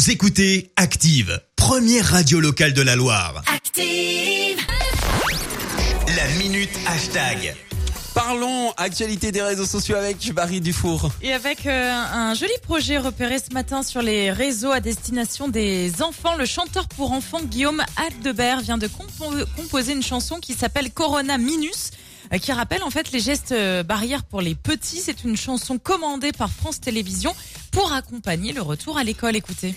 Vous écoutez Active, première radio locale de la Loire. Active. La minute hashtag. Parlons actualité des réseaux sociaux avec Barry Dufour. Et avec euh, un joli projet repéré ce matin sur les réseaux à destination des enfants, le chanteur pour enfants Guillaume Aldebert vient de compo- composer une chanson qui s'appelle Corona Minus euh, qui rappelle en fait les gestes euh, barrières pour les petits. C'est une chanson commandée par France Télévisions pour accompagner le retour à l'école. Écoutez.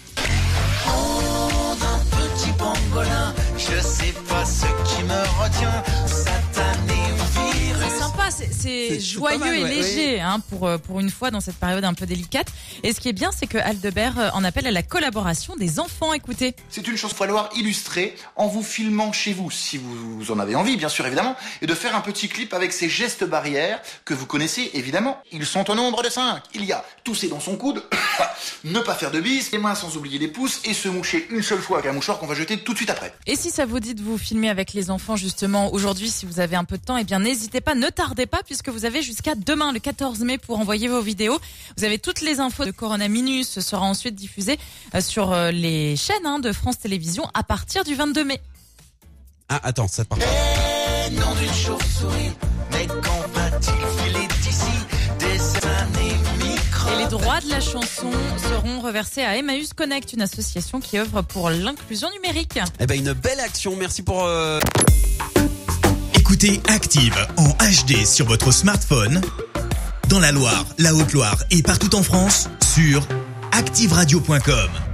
Pangolin, je sais pas ce qui me retient, satané ou virus. C'est sympa, c'est- joyeux mal, et ouais, léger hein, pour, euh, pour une fois dans cette période un peu délicate. Et ce qui est bien, c'est que Aldebert euh, en appelle à la collaboration des enfants. Écoutez. C'est une chose falloir illustrer en vous filmant chez vous, si vous en avez envie, bien sûr, évidemment, et de faire un petit clip avec ces gestes barrières que vous connaissez, évidemment. Ils sont au nombre de cinq. Il y a tousser dans son coude, ne pas faire de bises, les mains sans oublier les pouces, et se moucher une seule fois avec un mouchoir qu'on va jeter tout de suite après. Et si ça vous dit de vous filmer avec les enfants justement aujourd'hui, si vous avez un peu de temps, eh bien n'hésitez pas, ne tardez pas puisque vous avez jusqu'à demain le 14 mai pour envoyer vos vidéos. Vous avez toutes les infos de Corona Minus, ce sera ensuite diffusé euh, sur euh, les chaînes hein, de France Télévisions à partir du 22 mai. Ah, attends, ça part. Droits de la chanson seront reversés à Emmaüs Connect, une association qui œuvre pour l'inclusion numérique. Eh ben, une belle action. Merci pour, euh, Écoutez Active en HD sur votre smartphone, dans la Loire, la Haute-Loire et partout en France, sur activeradio.com.